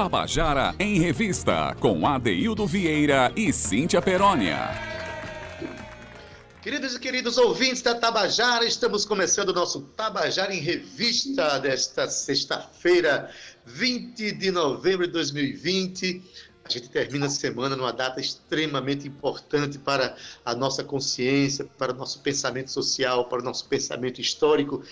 Tabajara em Revista, com Adeildo Vieira e Cíntia Perónia. Queridos e queridos ouvintes da Tabajara, estamos começando o nosso Tabajara em Revista desta sexta-feira, 20 de novembro de 2020. A gente termina a semana numa data extremamente importante para a nossa consciência, para o nosso pensamento social, para o nosso pensamento histórico.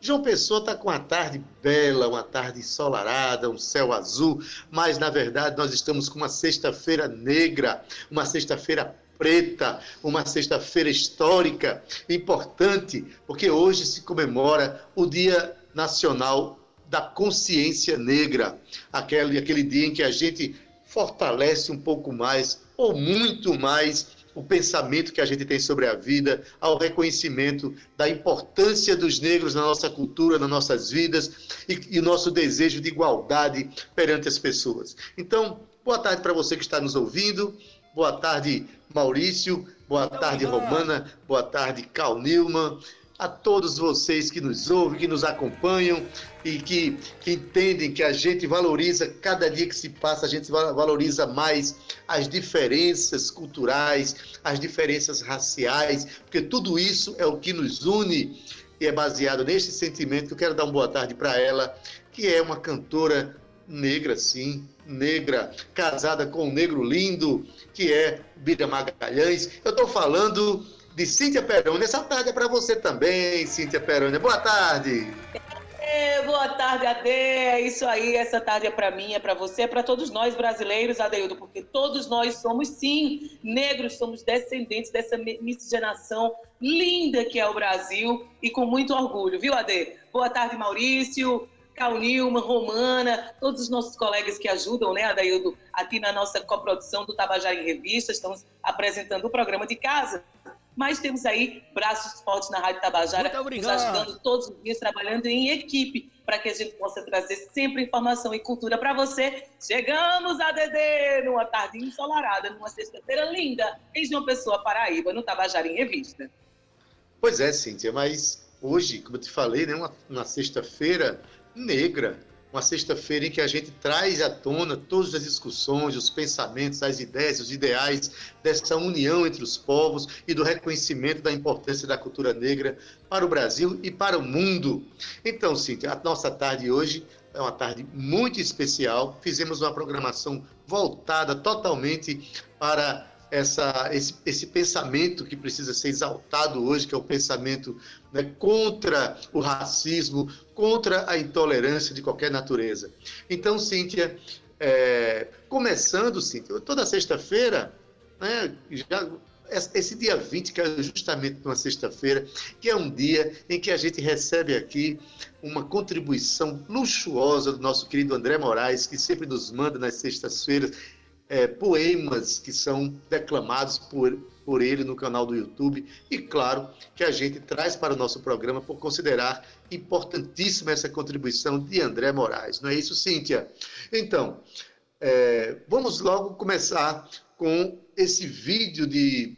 João Pessoa está com uma tarde bela, uma tarde ensolarada, um céu azul, mas na verdade nós estamos com uma sexta-feira negra, uma sexta-feira preta, uma sexta-feira histórica, importante, porque hoje se comemora o Dia Nacional da Consciência Negra, aquele, aquele dia em que a gente fortalece um pouco mais, ou muito mais, o pensamento que a gente tem sobre a vida, ao reconhecimento da importância dos negros na nossa cultura, nas nossas vidas e, e o nosso desejo de igualdade perante as pessoas. Então, boa tarde para você que está nos ouvindo. Boa tarde, Maurício. Boa tarde, Romana. Boa tarde, Cal Nilman. A todos vocês que nos ouvem, que nos acompanham e que, que entendem que a gente valoriza, cada dia que se passa, a gente valoriza mais as diferenças culturais, as diferenças raciais, porque tudo isso é o que nos une e é baseado neste sentimento que eu quero dar uma boa tarde para ela, que é uma cantora negra, sim, negra, casada com um negro lindo, que é Bira Magalhães. Eu estou falando de Cíntia Peroni. Essa tarde é para você também, Cíntia Peroni. Boa tarde. É, boa tarde, Ade. É isso aí. Essa tarde é para mim, é para você, é para todos nós brasileiros, Adeildo, porque todos nós somos, sim, negros, somos descendentes dessa miscigenação linda que é o Brasil e com muito orgulho, viu, Ade? Boa tarde, Maurício. Cal Nilma, Romana, todos os nossos colegas que ajudam, né, Adaildo, aqui na nossa coprodução do Tabajara em Revista, estamos apresentando o programa de casa. Mas temos aí braços fortes na Rádio Tabajara, nos ajudando todos os dias, trabalhando em equipe, para que a gente possa trazer sempre informação e cultura para você. Chegamos a Dedê, numa tarde ensolarada, numa sexta-feira linda, em João Pessoa, Paraíba, no Tabajara em Revista. Pois é, Cíntia, mas hoje, como eu te falei, né, uma, uma sexta-feira negra, uma sexta-feira em que a gente traz à tona todas as discussões, os pensamentos, as ideias, os ideais dessa união entre os povos e do reconhecimento da importância da cultura negra para o Brasil e para o mundo. Então, Cíntia, a nossa tarde hoje é uma tarde muito especial. Fizemos uma programação voltada totalmente para essa, esse, esse pensamento que precisa ser exaltado hoje, que é o pensamento né, contra o racismo, contra a intolerância de qualquer natureza. Então, Cíntia, é, começando, Cíntia, toda sexta-feira, né, já, esse dia 20, que é justamente uma sexta-feira, que é um dia em que a gente recebe aqui uma contribuição luxuosa do nosso querido André Moraes, que sempre nos manda nas sextas-feiras é, poemas que são declamados por, por ele no canal do YouTube. E claro que a gente traz para o nosso programa por considerar importantíssima essa contribuição de André Moraes. Não é isso, Cíntia? Então, é, vamos logo começar com esse vídeo de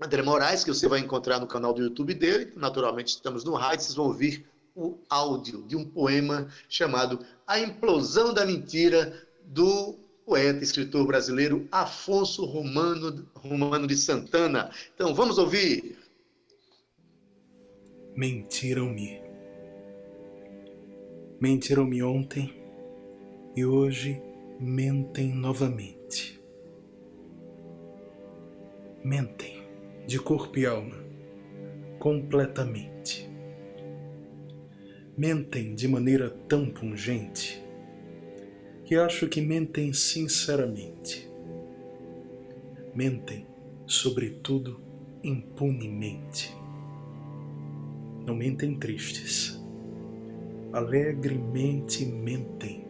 André Moraes, que você vai encontrar no canal do YouTube dele. Naturalmente, estamos no rádio, vocês vão ouvir o áudio de um poema chamado A Implosão da Mentira, do poeta e escritor brasileiro Afonso Romano, Romano de Santana. Então vamos ouvir. Mentiram-me. Mentiram-me ontem e hoje mentem novamente. Mentem de corpo e alma, completamente. Mentem de maneira tão pungente que acho que mentem sinceramente. Mentem, sobretudo, impunemente. Não mentem tristes, alegremente mentem.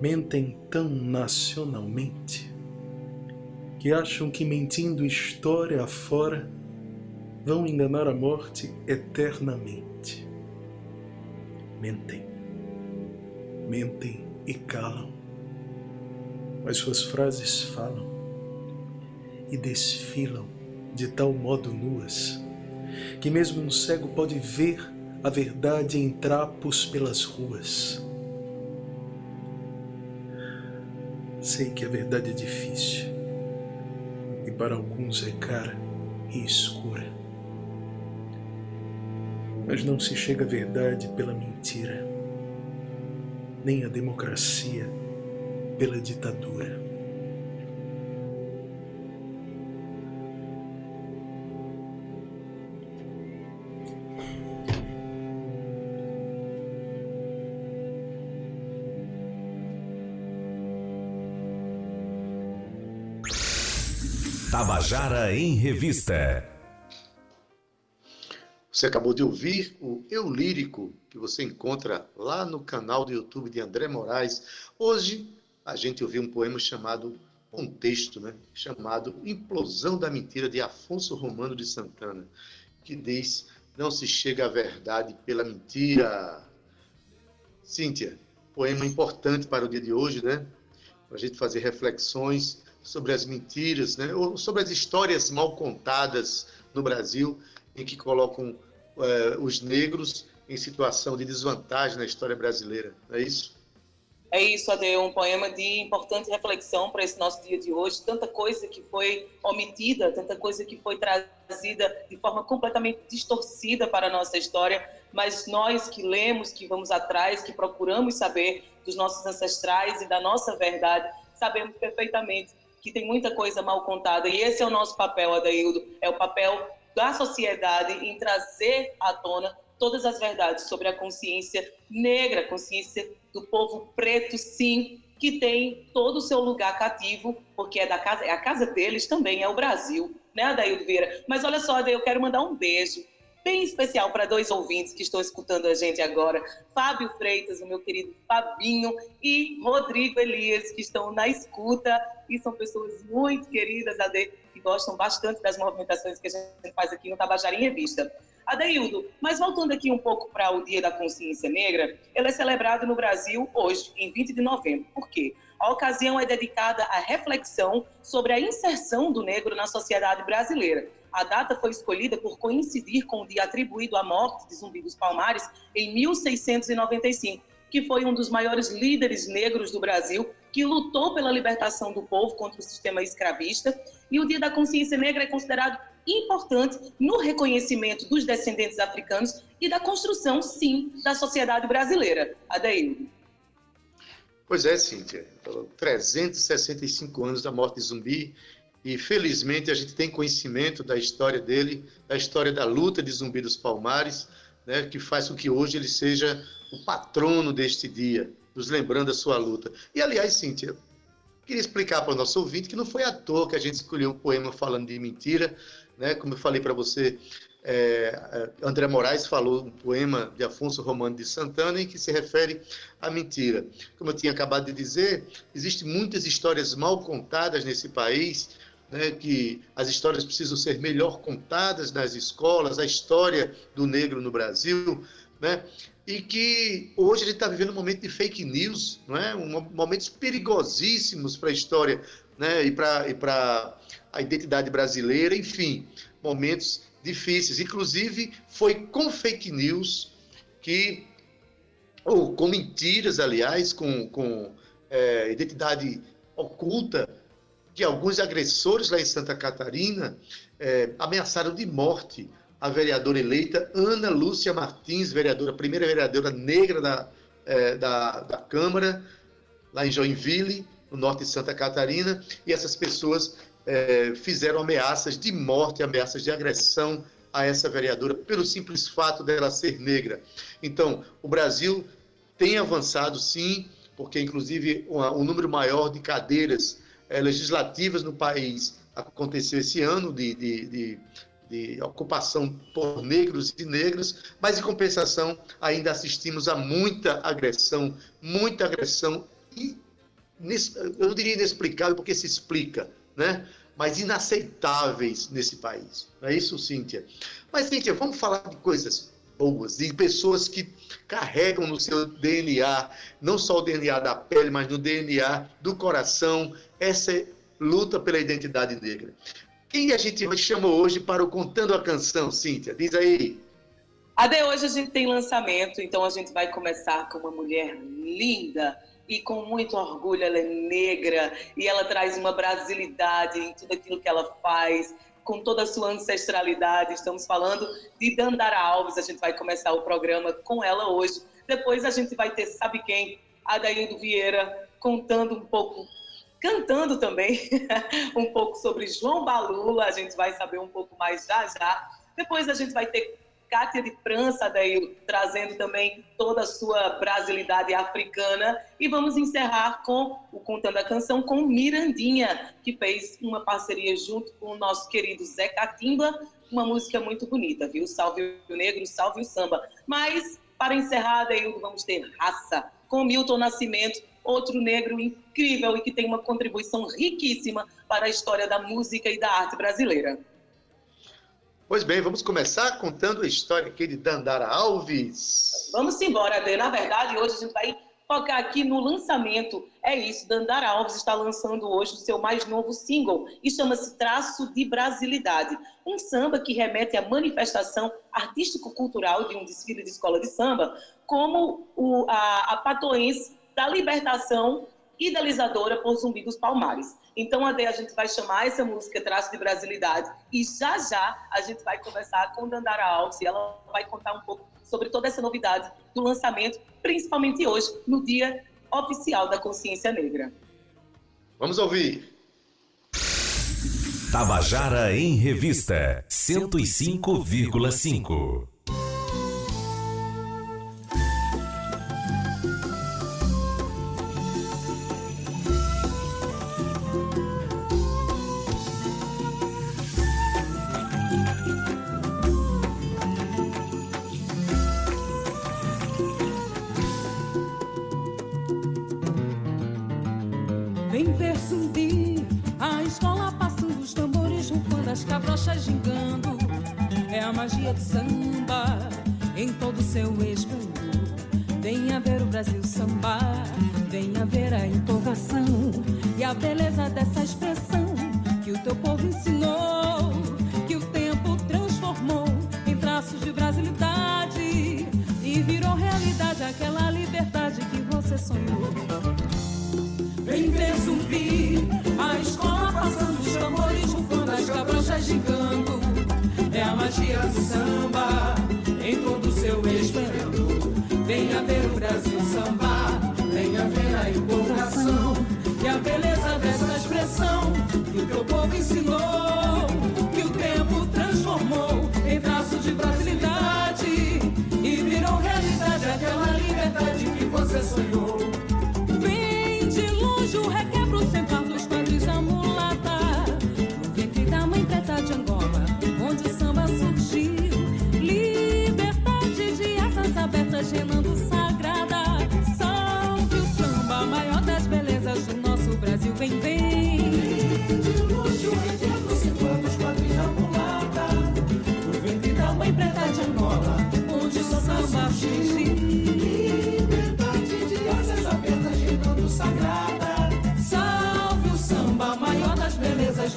Mentem tão nacionalmente que acham que mentindo história afora vão enganar a morte eternamente. Mentem mentem e calam, mas suas frases falam e desfilam de tal modo nuas que mesmo um cego pode ver a verdade em trapos pelas ruas. Sei que a verdade é difícil e para alguns é cara e escura. Mas não se chega à verdade pela mentira, nem à democracia pela ditadura. Tabajara em Revista. Você acabou de ouvir o Eu Lírico, que você encontra lá no canal do YouTube de André Moraes. Hoje a gente ouviu um poema chamado Contexto, né? chamado Implosão da Mentira, de Afonso Romano de Santana, que diz: Não se chega à verdade pela mentira. Cíntia, poema importante para o dia de hoje, né? Para a gente fazer reflexões sobre as mentiras, né? ou sobre as histórias mal contadas no Brasil, em que colocam é, os negros em situação de desvantagem na história brasileira. É isso? É isso, Ade, um poema de importante reflexão para esse nosso dia de hoje. Tanta coisa que foi omitida, tanta coisa que foi trazida de forma completamente distorcida para a nossa história, mas nós que lemos, que vamos atrás, que procuramos saber dos nossos ancestrais e da nossa verdade, sabemos perfeitamente que tem muita coisa mal contada. E esse é o nosso papel, Adaildo, é o papel da sociedade em trazer à tona todas as verdades sobre a consciência negra, consciência do povo preto, sim, que tem todo o seu lugar cativo, porque é da casa, é a casa deles também, é o Brasil, né, Adaildo Vieira? Mas olha só, eu quero mandar um beijo bem especial para dois ouvintes que estão escutando a gente agora: Fábio Freitas, o meu querido Fabinho, e Rodrigo Elias, que estão na escuta e são pessoas muito queridas, Ade, que gostam bastante das movimentações que a gente faz aqui no Tabajara em Revista. Adeildo, mas voltando aqui um pouco para o Dia da Consciência Negra, ele é celebrado no Brasil hoje, em 20 de novembro. Por quê? A ocasião é dedicada à reflexão sobre a inserção do negro na sociedade brasileira a data foi escolhida por coincidir com o dia atribuído à morte de Zumbi dos Palmares em 1695, que foi um dos maiores líderes negros do Brasil, que lutou pela libertação do povo contra o sistema escravista. E o Dia da Consciência Negra é considerado importante no reconhecimento dos descendentes africanos e da construção, sim, da sociedade brasileira. Adaildo. Pois é, Cíntia. 365 anos da morte de Zumbi e felizmente a gente tem conhecimento da história dele, da história da luta de Zumbi dos Palmares, né, que faz com que hoje ele seja o patrono deste dia, nos lembrando da sua luta. E aliás, Cíntia, queria explicar para o nosso ouvinte que não foi à toa que a gente escolheu um poema falando de mentira, né? Como eu falei para você, é, é, André Moraes falou um poema de Afonso Romano de Santana em que se refere à mentira. Como eu tinha acabado de dizer, existem muitas histórias mal contadas nesse país né, que as histórias precisam ser melhor contadas nas escolas, a história do negro no Brasil, né, e que hoje a gente está vivendo um momento de fake news, não é? um, momentos perigosíssimos para a história né, e para a identidade brasileira, enfim, momentos difíceis. Inclusive, foi com fake news que, ou com mentiras, aliás, com, com é, identidade oculta, que alguns agressores lá em Santa Catarina é, ameaçaram de morte a vereadora eleita Ana Lúcia Martins, vereadora, primeira vereadora negra da, é, da, da Câmara, lá em Joinville, no norte de Santa Catarina, e essas pessoas é, fizeram ameaças de morte, ameaças de agressão a essa vereadora, pelo simples fato dela ser negra. Então, o Brasil tem avançado sim, porque inclusive um número maior de cadeiras é, legislativas no país aconteceu esse ano de, de, de, de, ocupação por negros e negras, mas em compensação ainda assistimos a muita agressão, muita agressão e eu diria inexplicável porque se explica, né? Mas inaceitáveis nesse país. Não é isso, Cíntia? Mas, Cíntia, vamos falar de coisas boas, de pessoas que carregam no seu DNA, não só o DNA da pele, mas no DNA do coração, essa luta pela identidade negra. Quem a gente chamou hoje para o Contando a Canção, Cíntia? Diz aí. Até hoje a gente tem lançamento, então a gente vai começar com uma mulher linda, e com muito orgulho ela é negra e ela traz uma brasilidade em tudo aquilo que ela faz, com toda a sua ancestralidade. Estamos falando de Dandara Alves, a gente vai começar o programa com ela hoje. Depois a gente vai ter, sabe quem? Adaildo Vieira contando um pouco, cantando também um pouco sobre João Balula, a gente vai saber um pouco mais já já. Depois a gente vai ter Cátia de França, daí, trazendo também toda a sua brasilidade africana. E vamos encerrar com o Contando a Canção com Mirandinha, que fez uma parceria junto com o nosso querido Zé Catimba, uma música muito bonita, viu? Salve o Negro, salve o Samba. Mas, para encerrar, daí, vamos ter Raça, com Milton Nascimento, outro negro incrível e que tem uma contribuição riquíssima para a história da música e da arte brasileira. Pois bem, vamos começar contando a história aqui de Dandara Alves. Vamos embora, Adê. Na verdade, hoje a gente vai focar aqui no lançamento. É isso, Dandara Alves está lançando hoje o seu mais novo single e chama-se Traço de Brasilidade. Um samba que remete à manifestação artístico-cultural de um desfile de escola de samba, como o, a, a patoense da libertação idealizadora por Zumbi dos Palmares. Então, Ade, a gente vai chamar essa música Traço de Brasilidade e já já a gente vai conversar com Dandara Alves e ela vai contar um pouco sobre toda essa novidade do lançamento, principalmente hoje, no Dia Oficial da Consciência Negra. Vamos ouvir. Tabajara em Revista 105,5 samba em todo seu esplendor. Venha ver o Brasil sambar, venha ver a empolgação e a beleza dessa expressão que o teu povo ensinou, que o tempo transformou em traços de brasilidade e virou realidade aquela liberdade que você sonhou. Vem ver zumbi, a escola passando os tambores, rufando as é a magia do samba em todo o seu esplendor. Venha ver o Brasil sambar, venha ver a empolgação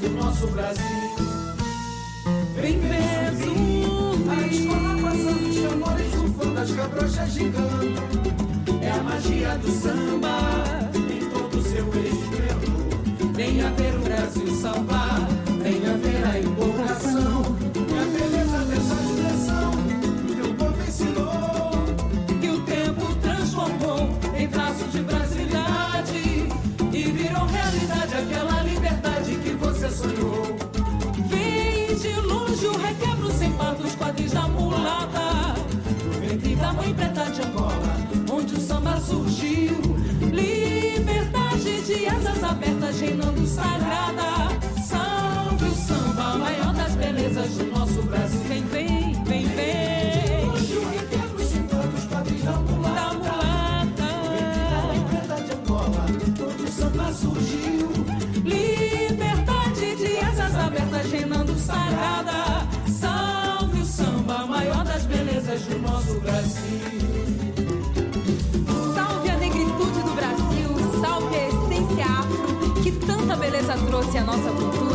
do nosso Brasil. Vem, vem, a escola passando os chamores das cabrochas gigando. É a magia do samba Venha ver o Brasil salvar, venha ver a empolgação e a beleza dessa expressão que o povo ensinou. Que o tempo transformou em traços de brasilidade e virou realidade aquela liberdade que você sonhou. Vem de longe o requebro sem par dos quadris da mulata da mãe preta de Angola, onde o samba surgiu. De asas abertas, reinando sagrada. Salve o samba, maior das belezas do trouxe à nossa cultura.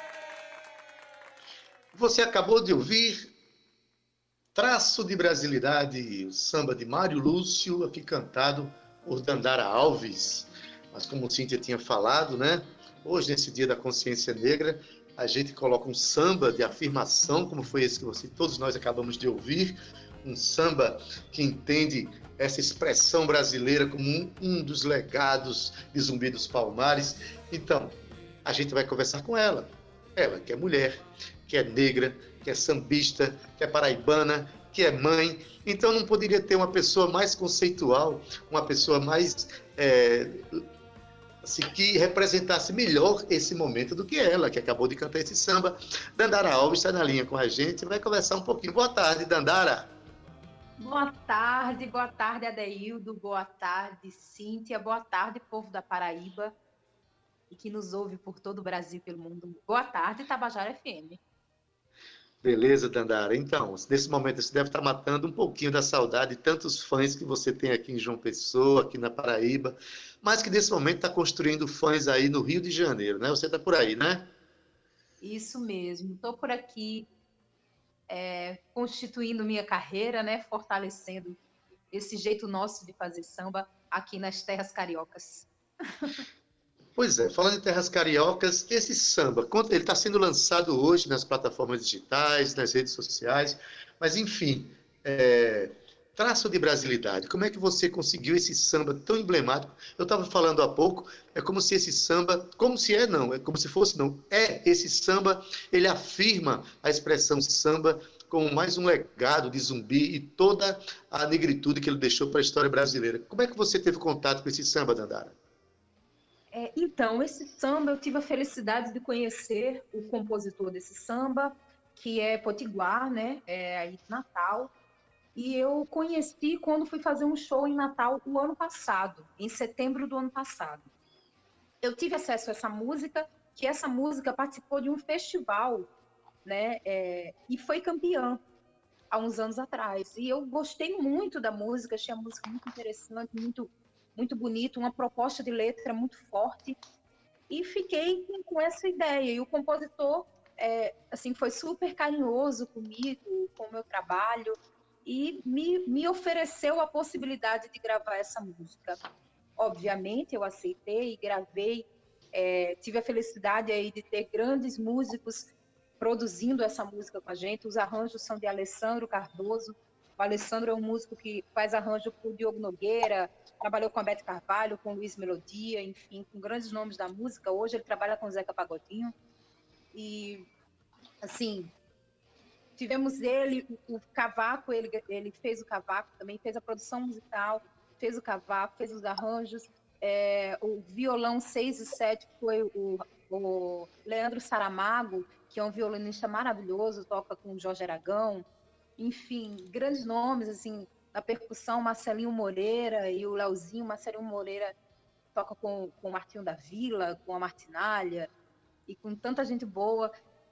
Você acabou de ouvir Traço de Brasilidade, o samba de Mário Lúcio, aqui cantado por Dandara Alves. Mas como Cíntia tinha falado, né? Hoje, nesse dia da consciência negra, a gente coloca um samba de afirmação, como foi esse que você, todos nós acabamos de ouvir, um samba que entende essa expressão brasileira como um, um dos legados de Zumbi dos Palmares. Então, a gente vai conversar com ela. Ela que é mulher, que é negra, que é sambista, que é paraibana, que é mãe. Então não poderia ter uma pessoa mais conceitual, uma pessoa mais é, assim, que representasse melhor esse momento do que ela, que acabou de cantar esse samba. Dandara Alves está na linha com a gente, vai conversar um pouquinho. Boa tarde, Dandara. Boa tarde, boa tarde, Adeildo, boa tarde, Cíntia, boa tarde, povo da Paraíba e que nos ouve por todo o Brasil e pelo mundo. Boa tarde, Tabajara FM. Beleza, Dandara. Então, nesse momento você deve estar matando um pouquinho da saudade de tantos fãs que você tem aqui em João Pessoa, aqui na Paraíba, mas que nesse momento está construindo fãs aí no Rio de Janeiro, né? Você está por aí, né? Isso mesmo. Estou por aqui é, constituindo minha carreira, né? Fortalecendo esse jeito nosso de fazer samba aqui nas terras cariocas. Pois é, falando em terras cariocas, esse samba, ele está sendo lançado hoje nas plataformas digitais, nas redes sociais, mas enfim, é, traço de brasilidade. Como é que você conseguiu esse samba tão emblemático? Eu estava falando há pouco, é como se esse samba, como se é não, é como se fosse não, é esse samba, ele afirma a expressão samba como mais um legado de zumbi e toda a negritude que ele deixou para a história brasileira. Como é que você teve contato com esse samba, Dandara? Então, esse samba, eu tive a felicidade de conhecer o compositor desse samba, que é Potiguar, né? É aí de Natal. E eu conheci quando fui fazer um show em Natal o ano passado, em setembro do ano passado. Eu tive acesso a essa música, que essa música participou de um festival, né? É, e foi campeã há uns anos atrás. E eu gostei muito da música, achei a música muito interessante, muito muito bonito, uma proposta de letra muito forte. E fiquei com essa ideia. E o compositor é, assim foi super carinhoso comigo, com o meu trabalho, e me, me ofereceu a possibilidade de gravar essa música. Obviamente, eu aceitei e gravei. É, tive a felicidade aí de ter grandes músicos produzindo essa música com a gente. Os arranjos são de Alessandro Cardoso. O Alessandro é um músico que faz arranjo para o Diogo Nogueira, trabalhou com a Beth Carvalho, com Luiz Melodia, enfim, com grandes nomes da música. Hoje ele trabalha com Zeca Pagodinho. E, assim, tivemos ele, o cavaco, ele, ele fez o cavaco também, fez a produção musical, fez o cavaco, fez os arranjos. É, o violão 6 e 7 foi o, o Leandro Saramago, que é um violinista maravilhoso, toca com Jorge Aragão. Enfim, grandes nomes, assim, na percussão, Marcelinho Moreira e o Leozinho. Marcelinho Moreira toca com, com o Martinho da Vila, com a Martinalha e com tanta gente boa.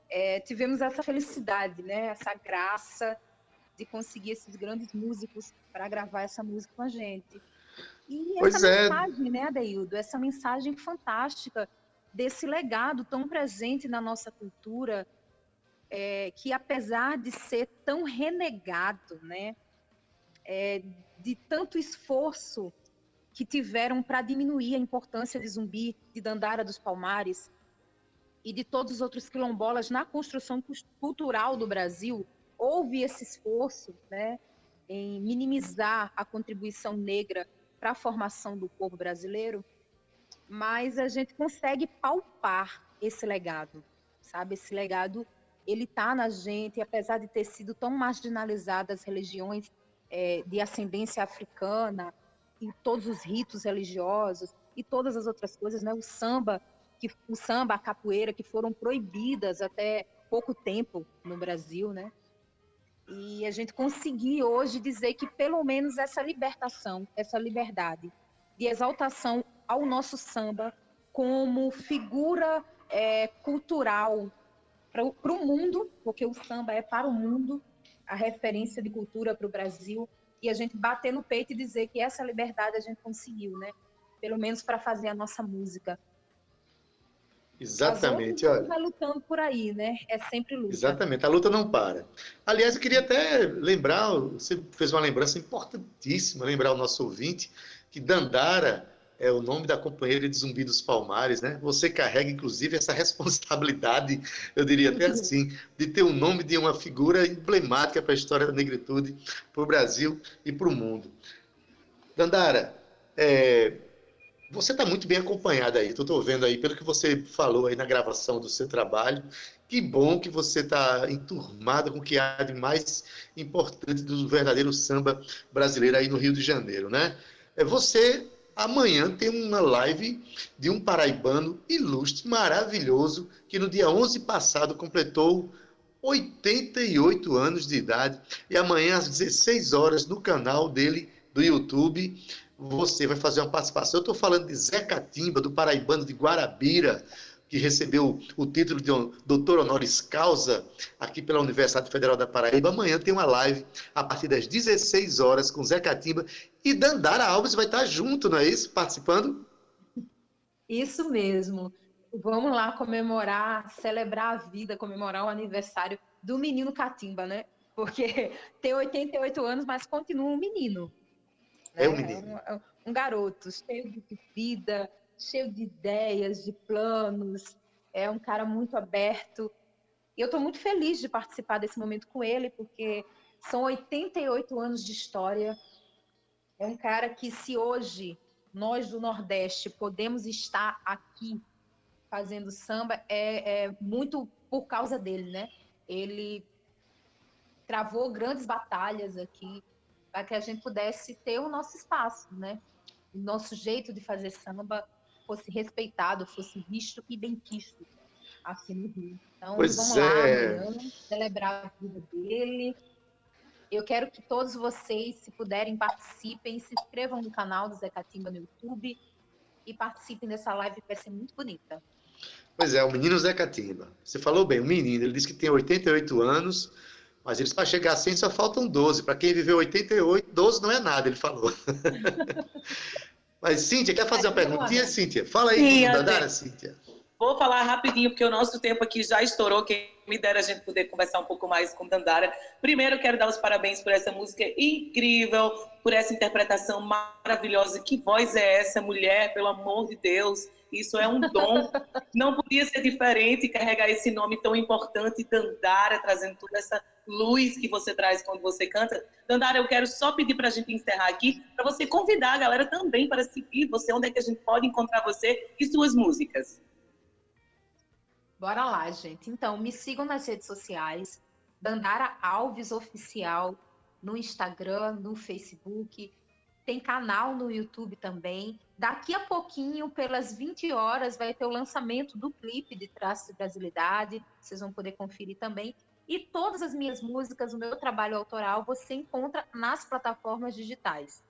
É, tivemos essa felicidade, né? essa graça de conseguir esses grandes músicos para gravar essa música com a gente. E pois essa é. mensagem, né, Adeildo? Essa mensagem fantástica desse legado tão presente na nossa cultura, é, que apesar de ser tão renegado, né, é, de tanto esforço que tiveram para diminuir a importância de Zumbi, de Dandara dos Palmares e de todos os outros quilombolas na construção cultural do Brasil, houve esse esforço né, em minimizar a contribuição negra para a formação do povo brasileiro, mas a gente consegue palpar esse legado, sabe? Esse legado ele está na gente, apesar de ter sido tão marginalizadas as religiões é, de ascendência africana e todos os ritos religiosos e todas as outras coisas, né? O samba, que o samba, a capoeira, que foram proibidas até pouco tempo no Brasil, né? E a gente conseguir hoje dizer que pelo menos essa libertação, essa liberdade de exaltação ao nosso samba como figura é, cultural para o mundo, porque o samba é para o mundo a referência de cultura para o Brasil, e a gente bater no peito e dizer que essa liberdade a gente conseguiu, né? Pelo menos para fazer a nossa música. Exatamente, olha. vai lutando por aí, né? É sempre luta. Exatamente, a luta não para. Aliás, eu queria até lembrar, você fez uma lembrança importantíssima, lembrar o nosso ouvinte, que Dandara é o nome da companheira de Zumbi dos Palmares, né? Você carrega, inclusive, essa responsabilidade, eu diria até assim, de ter o nome de uma figura emblemática para a história da negritude, para o Brasil e para o mundo. Dandara, é, você está muito bem acompanhada aí, estou vendo aí, pelo que você falou aí na gravação do seu trabalho, que bom que você está enturmado com o que há de mais importante do verdadeiro samba brasileiro aí no Rio de Janeiro, né? É você Amanhã tem uma live de um paraibano ilustre, maravilhoso, que no dia 11 passado completou 88 anos de idade. E amanhã, às 16 horas, no canal dele do YouTube, você vai fazer uma participação. Eu estou falando de Zé Catimba, do paraibano de Guarabira, que recebeu o título de doutor honoris causa aqui pela Universidade Federal da Paraíba. Amanhã tem uma live a partir das 16 horas com Zé Catimba e Dandara Alves vai estar junto, não é isso? Participando? Isso mesmo. Vamos lá comemorar, celebrar a vida, comemorar o aniversário do menino Catimba, né? Porque tem 88 anos, mas continua um menino. Né? É um menino. É um, um garoto cheio de vida, cheio de ideias, de planos. É um cara muito aberto. E eu estou muito feliz de participar desse momento com ele, porque são 88 anos de história, é um cara que, se hoje nós do Nordeste podemos estar aqui fazendo samba, é, é muito por causa dele, né? Ele travou grandes batalhas aqui para que a gente pudesse ter o nosso espaço, né? O nosso jeito de fazer samba fosse respeitado, fosse visto e bem quisto aqui no Rio. Então, pois vamos é. lá, amanhã, celebrar a vida dele, eu quero que todos vocês, se puderem, participem, se inscrevam no canal do Zé Catimba no YouTube e participem dessa live que vai ser muito bonita. Pois é, o menino Zé Catimba. Você falou bem, o menino, ele disse que tem 88 anos, mas eles para chegar a 100 só faltam 12. Para quem viveu 88, 12 não é nada, ele falou. mas, Cíntia, quer fazer uma perguntinha, Cíntia? Fala aí, Sim, Dandara, Cíntia. Vou falar rapidinho, porque o nosso tempo aqui já estourou. Quem me dera a gente poder conversar um pouco mais com Dandara. Primeiro, quero dar os parabéns por essa música incrível, por essa interpretação maravilhosa. Que voz é essa, mulher? Pelo amor de Deus. Isso é um dom. Não podia ser diferente carregar esse nome tão importante, Dandara, trazendo toda essa luz que você traz quando você canta. Dandara, eu quero só pedir para a gente encerrar aqui, para você convidar a galera também para seguir você, onde é que a gente pode encontrar você e suas músicas. Bora lá, gente. Então, me sigam nas redes sociais. Dandara Alves Oficial no Instagram, no Facebook. Tem canal no YouTube também. Daqui a pouquinho, pelas 20 horas, vai ter o lançamento do clipe de Traços de Brasilidade. Vocês vão poder conferir também. E todas as minhas músicas, o meu trabalho autoral, você encontra nas plataformas digitais.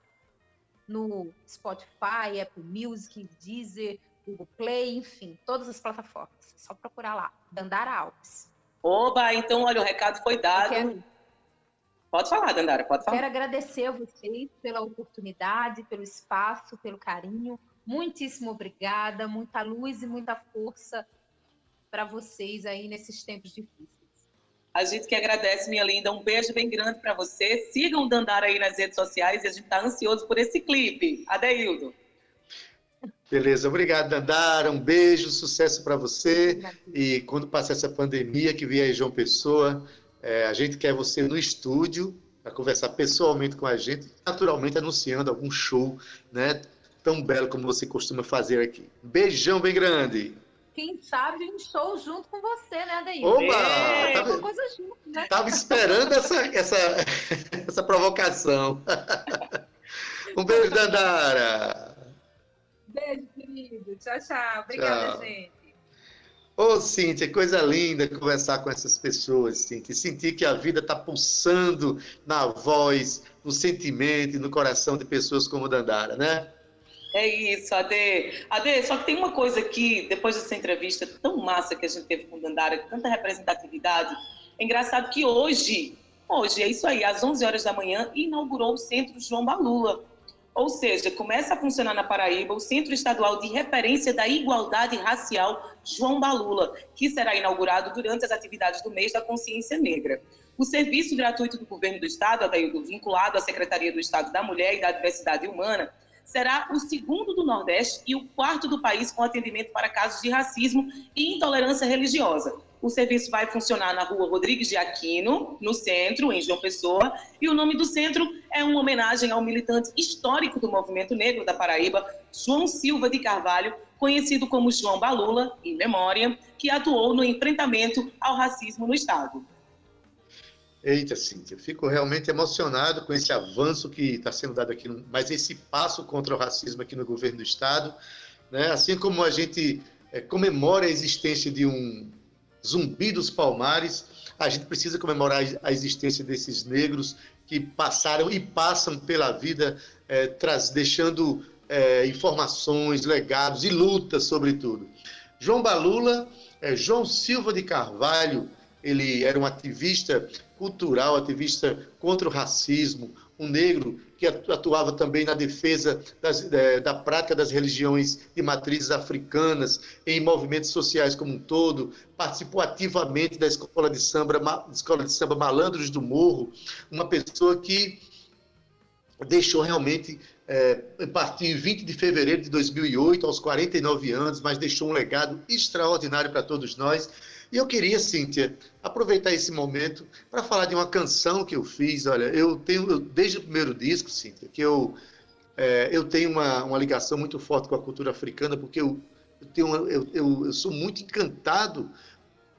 No Spotify, Apple Music, Deezer, Google Play, enfim, todas as plataformas. Só procurar lá, Dandara Alves. Oba, então, olha, o recado foi dado. Quero... Pode falar, Dandara, pode falar. Quero agradecer a vocês pela oportunidade, pelo espaço, pelo carinho. Muitíssimo obrigada, muita luz e muita força para vocês aí nesses tempos difíceis. A gente que agradece, minha linda. Um beijo bem grande para você. Sigam o Dandara aí nas redes sociais e a gente está ansioso por esse clipe. Adeildo. Beleza, obrigado, Dandara. Um beijo, sucesso para você. E quando passar essa pandemia, que vier aí João Pessoa, é, a gente quer você no estúdio para conversar pessoalmente com a gente, naturalmente anunciando algum show, né? Tão belo como você costuma fazer aqui. Beijão bem grande. Quem sabe um show junto com você, né, Adair? Oba! É, tava, coisa junto, né? tava esperando essa, essa, essa provocação. um beijo, Dandara. Beijo, querido. Tchau, tchau. Obrigada, tchau. gente. Ô, Cíntia, coisa linda conversar com essas pessoas, Cíntia. Sentir que a vida está pulsando na voz, no sentimento e no coração de pessoas como Dandara, né? É isso, Ade. Ade, só que tem uma coisa aqui, depois dessa entrevista tão massa que a gente teve com Dandara, com tanta representatividade, é engraçado que hoje, hoje, é isso aí, às 11 horas da manhã, inaugurou o Centro João Balula. Ou seja, começa a funcionar na Paraíba o Centro Estadual de Referência da Igualdade Racial João Balula, que será inaugurado durante as atividades do mês da Consciência Negra. O serviço gratuito do governo do Estado, vinculado à Secretaria do Estado da Mulher e da Diversidade Humana, será o segundo do Nordeste e o quarto do país com atendimento para casos de racismo e intolerância religiosa. O serviço vai funcionar na rua Rodrigues de Aquino, no centro, em João Pessoa, e o nome do centro é uma homenagem ao militante histórico do movimento negro da Paraíba, João Silva de Carvalho, conhecido como João Balula, em memória, que atuou no enfrentamento ao racismo no Estado. Eita, Cíntia, fico realmente emocionado com esse avanço que está sendo dado aqui, mas esse passo contra o racismo aqui no governo do Estado, né? assim como a gente é, comemora a existência de um Zumbi dos Palmares, a gente precisa comemorar a existência desses negros que passaram e passam pela vida, é, traz, deixando é, informações, legados e lutas, sobretudo. João Balula, é, João Silva de Carvalho, ele era um ativista cultural, ativista contra o racismo, um negro que atuava também na defesa das, é, da prática das religiões de matrizes africanas, em movimentos sociais como um todo, participou ativamente da escola de samba, escola de samba Malandros do Morro, uma pessoa que deixou realmente é, partiu em 20 de fevereiro de 2008, aos 49 anos, mas deixou um legado extraordinário para todos nós. E eu queria, Cíntia, aproveitar esse momento para falar de uma canção que eu fiz. Olha, eu tenho, desde o primeiro disco, Cíntia, que eu, é, eu tenho uma, uma ligação muito forte com a cultura africana, porque eu, eu, tenho eu, eu, eu sou muito encantado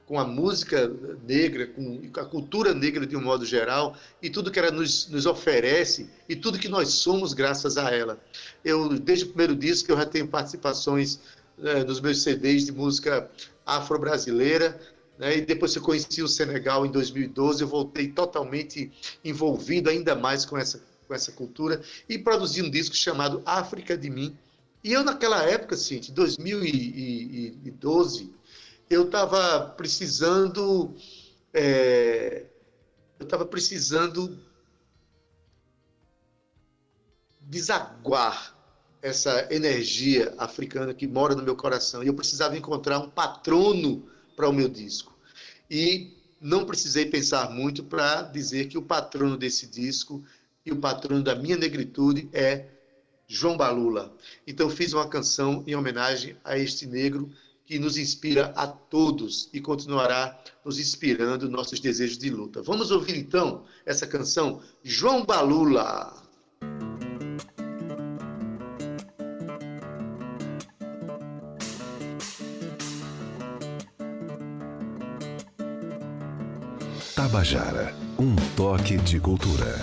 com a música negra, com a cultura negra de um modo geral, e tudo que ela nos, nos oferece, e tudo que nós somos graças a ela. Eu, desde o primeiro disco, eu já tenho participações é, nos meus CDs de música afro-brasileira, né? e depois eu conheci o Senegal em 2012, eu voltei totalmente envolvido ainda mais com essa, com essa cultura e produzi um disco chamado África de Mim. E eu, naquela época, assim, de 2012, eu estava precisando. É, eu estava precisando desaguar essa energia africana que mora no meu coração. E eu precisava encontrar um patrono para o meu disco. E não precisei pensar muito para dizer que o patrono desse disco e o patrono da minha negritude é João Balula. Então fiz uma canção em homenagem a este negro que nos inspira a todos e continuará nos inspirando nossos desejos de luta. Vamos ouvir então essa canção João Balula. Tabajara, um toque de cultura.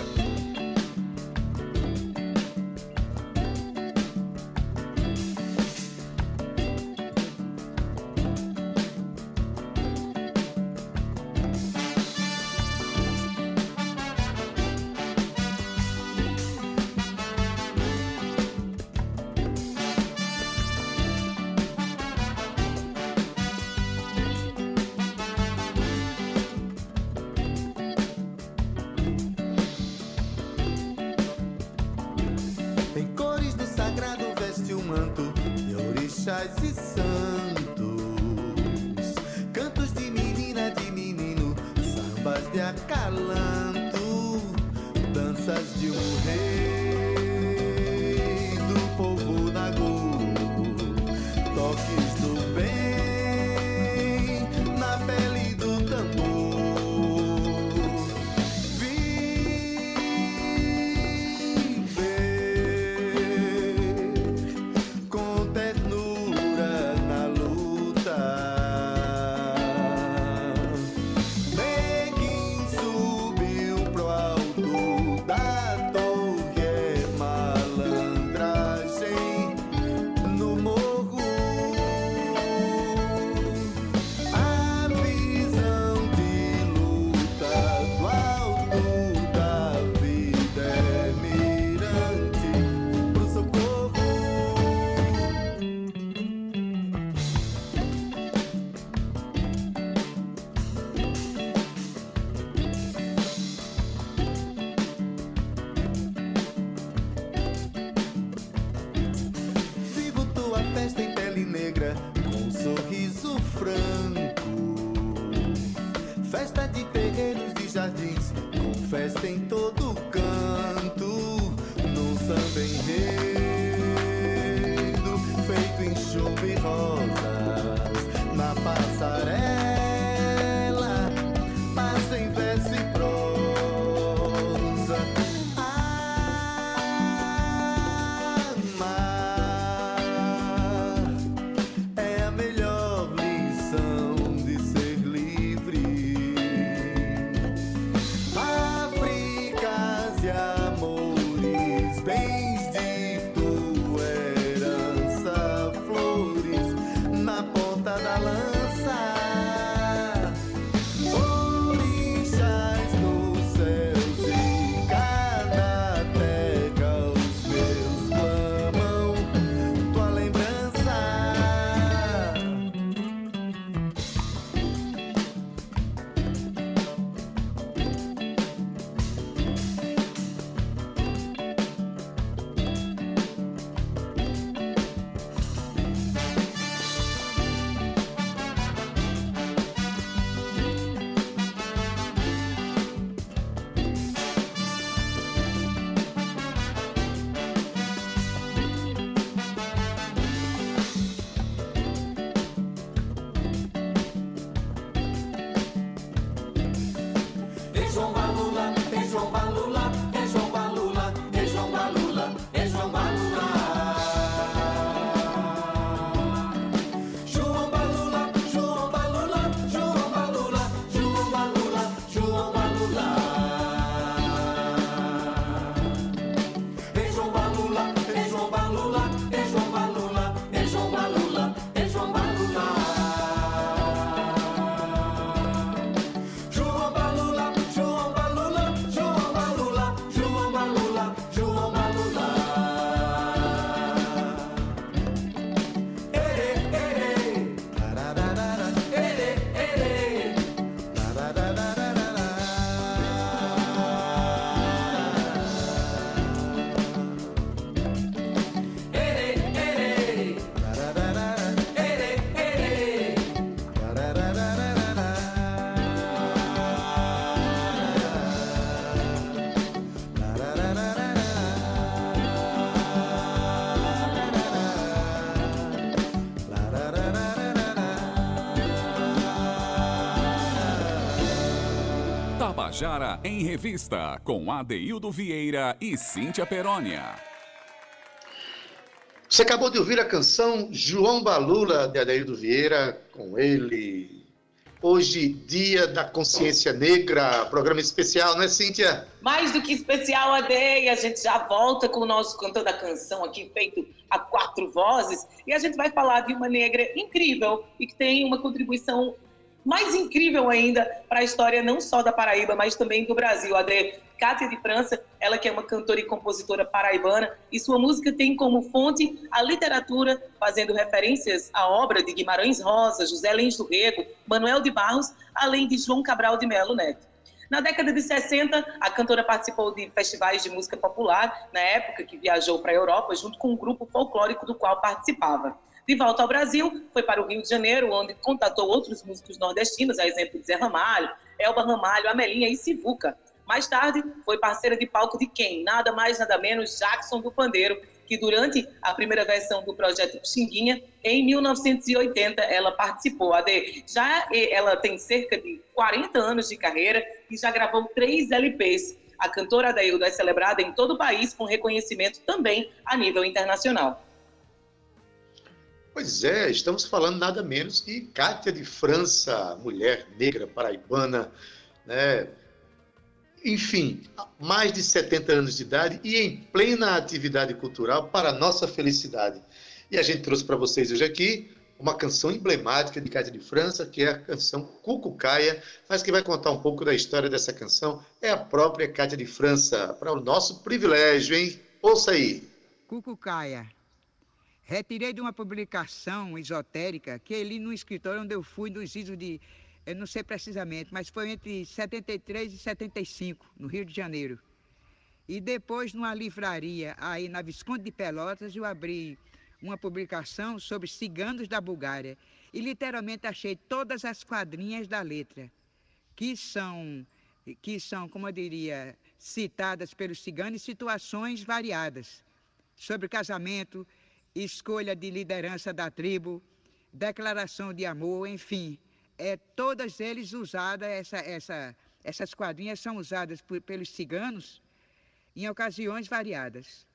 Tabajara em Revista, com Adeildo Vieira e Cíntia Perónia. Você acabou de ouvir a canção João Balula, de Adaildo Vieira, com ele. Hoje, Dia da Consciência Negra, programa especial, não é, Cíntia? Mais do que especial, Ade, e a gente já volta com o nosso Cantando a Canção aqui, feito a quatro vozes, e a gente vai falar de uma negra incrível e que tem uma contribuição mais incrível ainda para a história não só da Paraíba, mas também do Brasil. Ade, Cátia de França, ela que é uma cantora e compositora paraibana, e sua música tem como fonte a literatura, fazendo referências à obra de Guimarães Rosa, José Lins do Rego, Manuel de Barros, além de João Cabral de Melo Neto. Na década de 60, a cantora participou de festivais de música popular, na época que viajou para a Europa, junto com um grupo folclórico do qual participava. De volta ao Brasil, foi para o Rio de Janeiro, onde contatou outros músicos nordestinos, a exemplo de Zé Ramalho, Elba Ramalho, Amelinha e Sivuca. Mais tarde, foi parceira de palco de quem? Nada mais, nada menos, Jackson do Pandeiro, que durante a primeira versão do projeto Xinguinha, em 1980, ela participou. Ade, já ela tem cerca de 40 anos de carreira e já gravou três LPs. A cantora Adaildo é celebrada em todo o país com reconhecimento também a nível internacional. Pois é, estamos falando nada menos que Cátia de França, mulher negra paraibana, né? Enfim, mais de 70 anos de idade e em plena atividade cultural para nossa felicidade. E a gente trouxe para vocês hoje aqui uma canção emblemática de Cátia de França, que é a canção Cucucaia, mas que vai contar um pouco da história dessa canção é a própria Cátia de França, para o nosso privilégio, hein? Ouça aí. Cucucaia. Retirei de uma publicação esotérica que ali no escritório onde eu fui nos idos de, eu não sei precisamente, mas foi entre 73 e 75, no Rio de Janeiro. E depois, numa livraria aí na Visconde de Pelotas, eu abri uma publicação sobre ciganos da Bulgária e literalmente achei todas as quadrinhas da letra, que são, que são, como eu diria, citadas pelos ciganos em situações variadas, sobre casamento, escolha de liderança da tribo, declaração de amor, enfim, é, todas eles usadas, essa, essa, essas quadrinhas são usadas por, pelos ciganos em ocasiões variadas.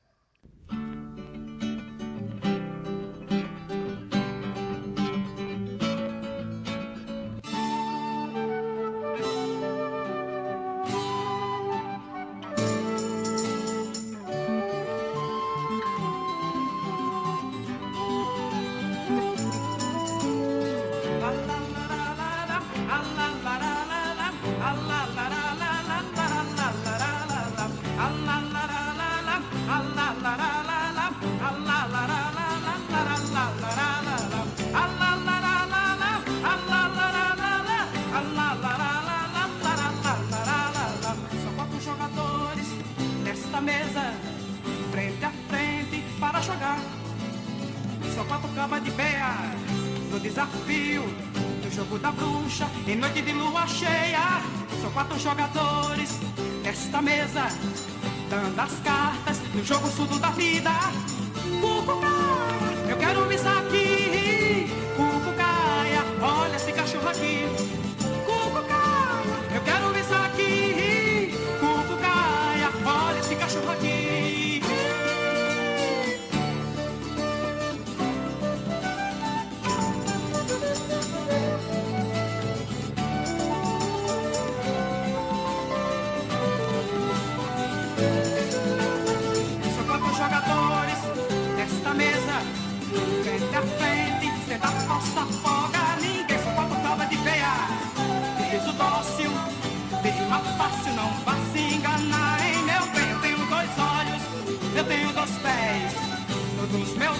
Mesa, frente a frente para jogar. São quatro cabas de beia no desafio do jogo da bruxa em noite de lua cheia. São quatro jogadores nesta mesa, dando as cartas no jogo surdo da vida.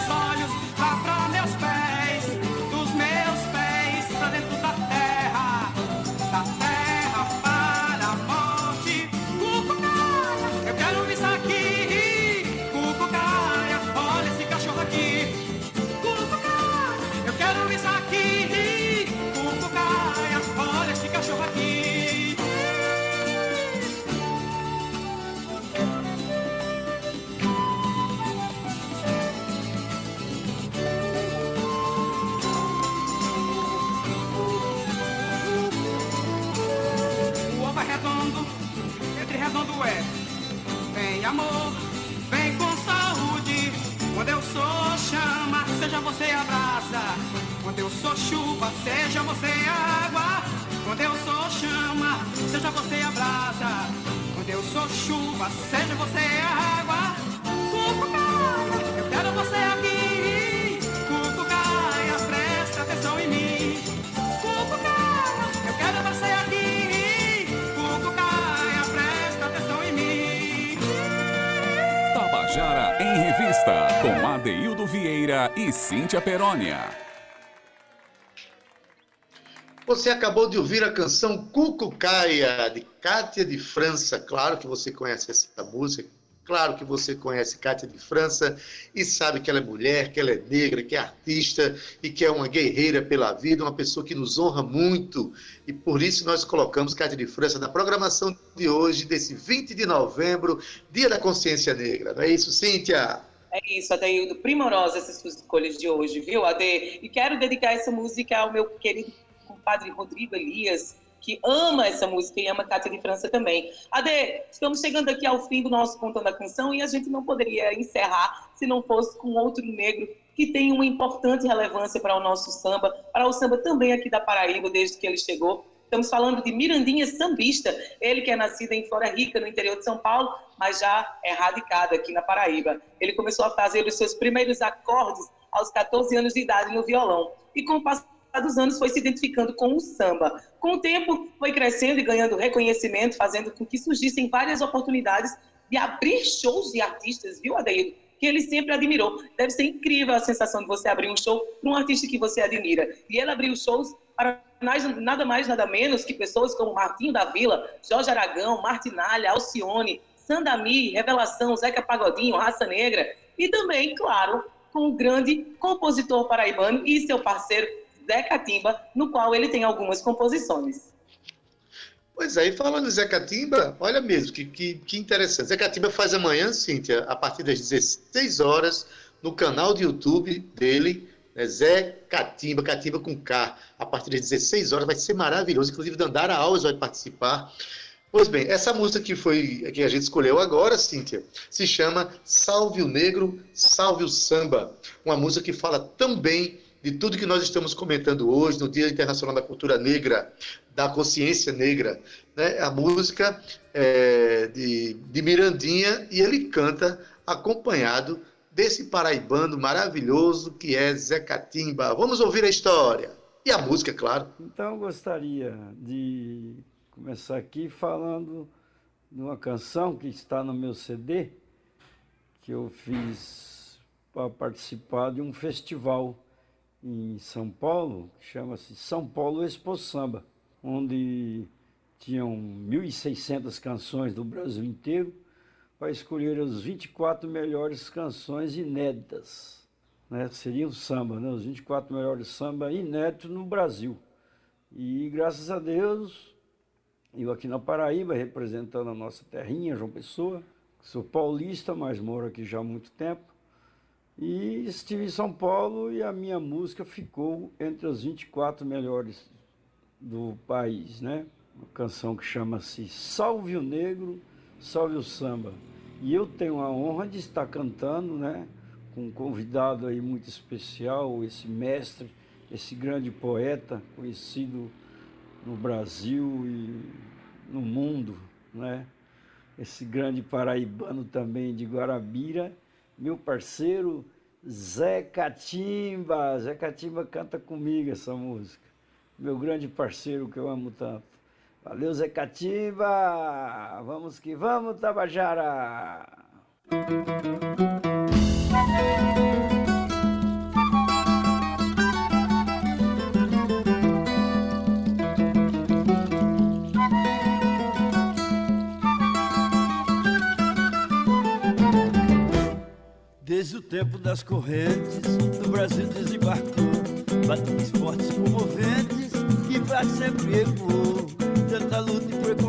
Dos Amor, vem com saúde. Quando eu sou chama, seja você a brasa. Quando eu sou chuva, seja você água. Quando eu sou chama, seja você a brasa. Quando eu sou chuva, seja você água. Eu quero você aqui. E Cíntia Perónia. Você acabou de ouvir a canção Cucucaia, de Cátia de França. Claro que você conhece essa música, claro que você conhece Cátia de França e sabe que ela é mulher, que ela é negra, que é artista e que é uma guerreira pela vida, uma pessoa que nos honra muito. E por isso nós colocamos Cátia de França na programação de hoje, desse 20 de novembro, Dia da Consciência Negra. Não é isso, Cíntia? É isso, Adeildo. Primorosa essas suas escolhas de hoje, viu, Ade? E quero dedicar essa música ao meu querido compadre Rodrigo Elias, que ama essa música e ama Cátia de França também. Ade, estamos chegando aqui ao fim do nosso Contando a Canção e a gente não poderia encerrar se não fosse com outro negro que tem uma importante relevância para o nosso samba, para o samba também aqui da Paraíba, desde que ele chegou. Estamos falando de Mirandinha Sambista, ele que é nascido em Flora Rica, no interior de São Paulo, mas já é radicado aqui na Paraíba. Ele começou a fazer os seus primeiros acordes aos 14 anos de idade no violão. E com o passar dos anos foi se identificando com o samba. Com o tempo, foi crescendo e ganhando reconhecimento, fazendo com que surgissem várias oportunidades de abrir shows de artistas, viu, Adeildo? Que ele sempre admirou. Deve ser incrível a sensação de você abrir um show para um artista que você admira. E ele abriu shows para nada mais, nada menos que pessoas como Martinho da Vila, Jorge Aragão, Martinalha, Alcione, Sandami, Revelação, Zeca Pagodinho, Raça Negra. E também, claro, com o grande compositor paraibano e seu parceiro Zé Catimba, no qual ele tem algumas composições. Pois é, e falando em Zé Catimba, olha mesmo, que, que, que interessante. Zé Catimba faz amanhã, Cíntia, a partir das 16 horas, no canal do YouTube dele, né, Zé Catimba, Catimba com K, a partir das 16 horas, vai ser maravilhoso. Inclusive, Dandara Alves vai participar. Pois bem, essa música que foi que a gente escolheu agora, Cíntia, se chama Salve o Negro, Salve o Samba. Uma música que fala também de tudo que nós estamos comentando hoje, no Dia Internacional da Cultura Negra, da Consciência Negra. Né? A música é, de, de Mirandinha e ele canta acompanhado desse paraibano maravilhoso que é Zé Catimba. Vamos ouvir a história. E a música, claro. Então, eu gostaria de começar aqui falando de uma canção que está no meu CD, que eu fiz para participar de um festival em São Paulo, que chama-se São Paulo Expo Samba, onde tinham 1.600 canções do Brasil inteiro para escolher as 24 melhores canções inéditas. Né? Seria o samba, né? os 24 melhores samba inéditos no Brasil. E graças a Deus, eu aqui na Paraíba, representando a nossa terrinha, João Pessoa, sou paulista, mas moro aqui já há muito tempo. E estive em São Paulo e a minha música ficou entre as 24 melhores do país, né? Uma canção que chama-se Salve o Negro, Salve o Samba. E eu tenho a honra de estar cantando, né? Com um convidado aí muito especial, esse mestre, esse grande poeta, conhecido no Brasil e no mundo, né? Esse grande paraibano também de Guarabira, meu parceiro Zé Catimba. Zé Catimba canta comigo essa música. Meu grande parceiro que eu amo tanto. Valeu, Zé Catimba! Vamos que vamos, Tabajara! Desde o tempo das correntes, do Brasil desembarcou Batuques fortes, comoventes, que pra sempre ecoou Tanta luta e preconceito,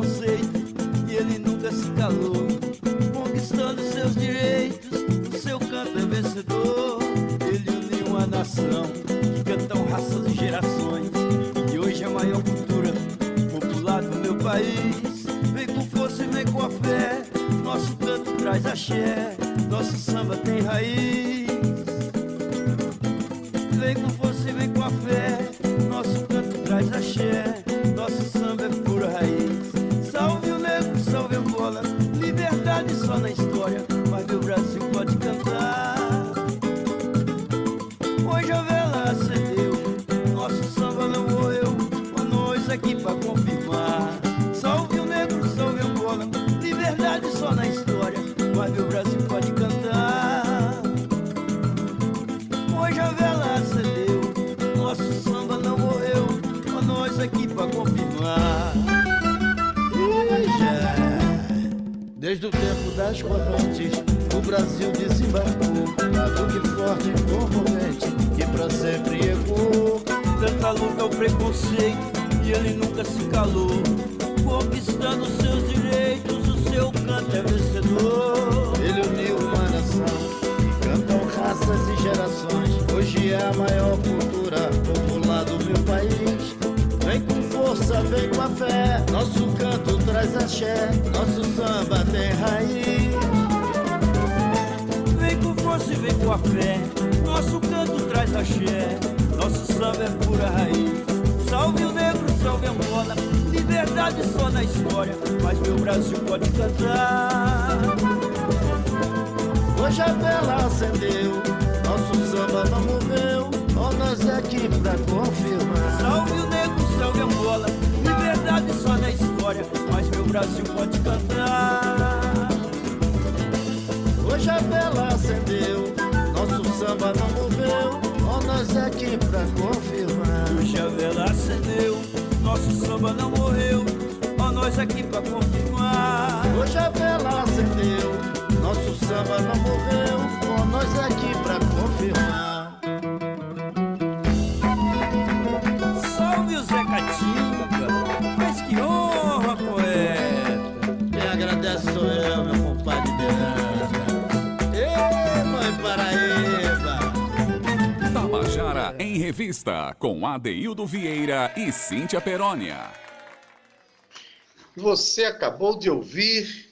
Nosso canto traz axé. Nosso samba é pura raiz. Salve o negro, salve a Angola. Liberdade só na história, mas meu Brasil pode cantar. Hoje a vela acendeu, nosso samba não morreu. Ó, nós aqui pra confirmar. Salve o negro, salve a Angola. Liberdade só na história, mas meu Brasil pode cantar. Hoje a vela acendeu, samba não morreu. Ó, nós aqui pra confirmar. Hoje a vela acendeu, nosso samba não morreu. Ó, nós aqui pra confirmar. Hoje a vela acendeu, nosso samba não morreu. Ó, nós aqui pra confirmar. Revista, com Adeildo Vieira e Cíntia Perónia. Você acabou de ouvir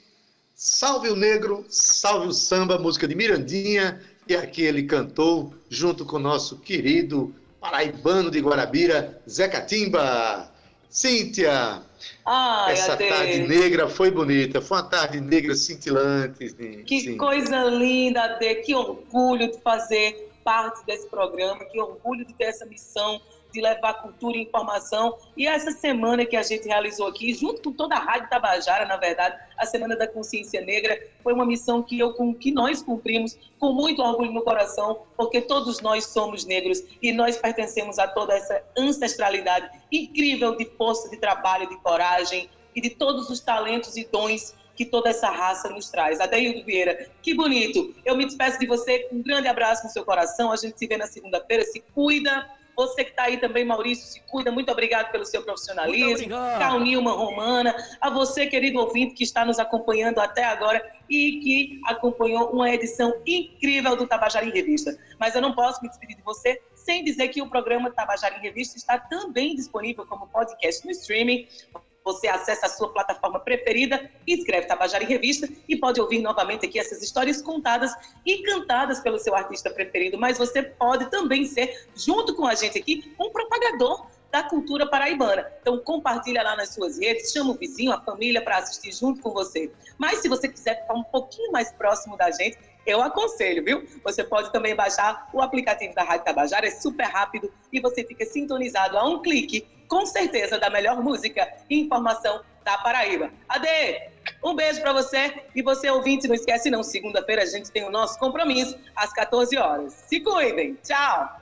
Salve o Negro, Salve o Samba, música de Mirandinha, e aqui ele cantou junto com o nosso querido paraibano de Guarabira, Zé Catimba. Cíntia, Ai, essa Ade. tarde negra foi bonita, foi uma tarde negra cintilante. Que sim. coisa linda, Ade. Que orgulho de fazer parte desse programa, que orgulho de ter essa missão de levar cultura e informação. E essa semana que a gente realizou aqui, junto com toda a Rádio Tabajara, na verdade, a Semana da Consciência Negra, foi uma missão que, eu, que nós cumprimos com muito orgulho no coração, porque todos nós somos negros e nós pertencemos a toda essa ancestralidade incrível de força, de trabalho, de coragem e de todos os talentos e dons que toda essa raça nos traz. Adeildo Vieira, que bonito. Eu me despeço de você um grande abraço no seu coração. A gente se vê na segunda-feira. Se cuida. Você que está aí também, Maurício, se cuida. Muito obrigado pelo seu profissionalismo. Cal Nilma Romana. A você, querido ouvinte, que está nos acompanhando até agora e que acompanhou uma edição incrível do Tabajara em Revista. Mas eu não posso me despedir de você sem dizer que o programa Tabajara em Revista está também disponível como podcast no streaming. Você acessa a sua plataforma preferida, escreve Tabajara em Revista e pode ouvir novamente aqui essas histórias contadas e cantadas pelo seu artista preferido. Mas você pode também ser, junto com a gente aqui, um propagador da cultura paraibana. Então compartilha lá nas suas redes, chama o vizinho, a família para assistir junto com você. Mas se você quiser ficar um pouquinho mais próximo da gente, eu aconselho, viu? Você pode também baixar o aplicativo da Rádio Tabajara, é super rápido e você fica sintonizado a um clique, com certeza, da melhor música e informação da Paraíba. Ade, um beijo para você e você ouvinte, não esquece não, segunda-feira a gente tem o nosso compromisso às 14 horas. Se cuidem, tchau!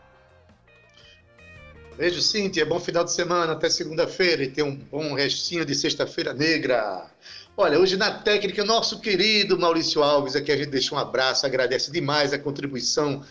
Beijo, Cíntia. Bom final de semana. Até segunda-feira. E tem um bom restinho de sexta-feira negra. Olha, hoje na técnica, nosso querido Maurício Alves, aqui a gente deixa um abraço, agradece demais a contribuição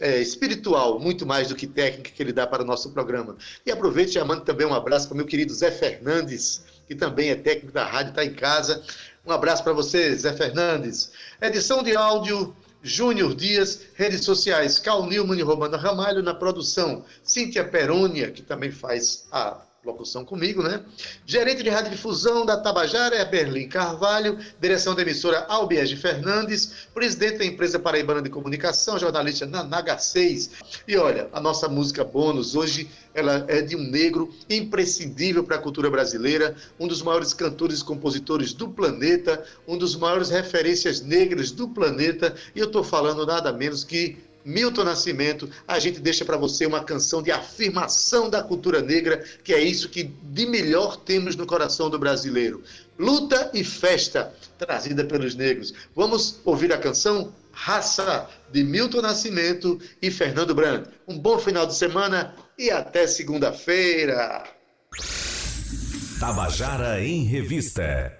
é, espiritual, muito mais do que técnica que ele dá para o nosso programa. E aproveite e mando também um abraço para o meu querido Zé Fernandes, que também é técnico da rádio, está em casa. Um abraço para você, Zé Fernandes. Edição de áudio, Júnior Dias, redes sociais, Cal Nilman e Romana Ramalho na produção, Cíntia Perônia, que também faz a locução comigo, né? Gerente de radiodifusão da Tabajara é Berlim Carvalho, direção da emissora Albiege Fernandes, presidente da empresa Paraibana de Comunicação, jornalista na Naga 6. E olha, a nossa música bônus hoje ela é de um negro imprescindível para a cultura brasileira, um dos maiores cantores e compositores do planeta, um dos maiores referências negras do planeta, e eu estou falando nada menos que Milton Nascimento, a gente deixa para você uma canção de afirmação da cultura negra, que é isso que de melhor temos no coração do brasileiro. Luta e festa, trazida pelos negros. Vamos ouvir a canção Raça, de Milton Nascimento e Fernando Branco. Um bom final de semana e até segunda-feira. Tabajara em Revista.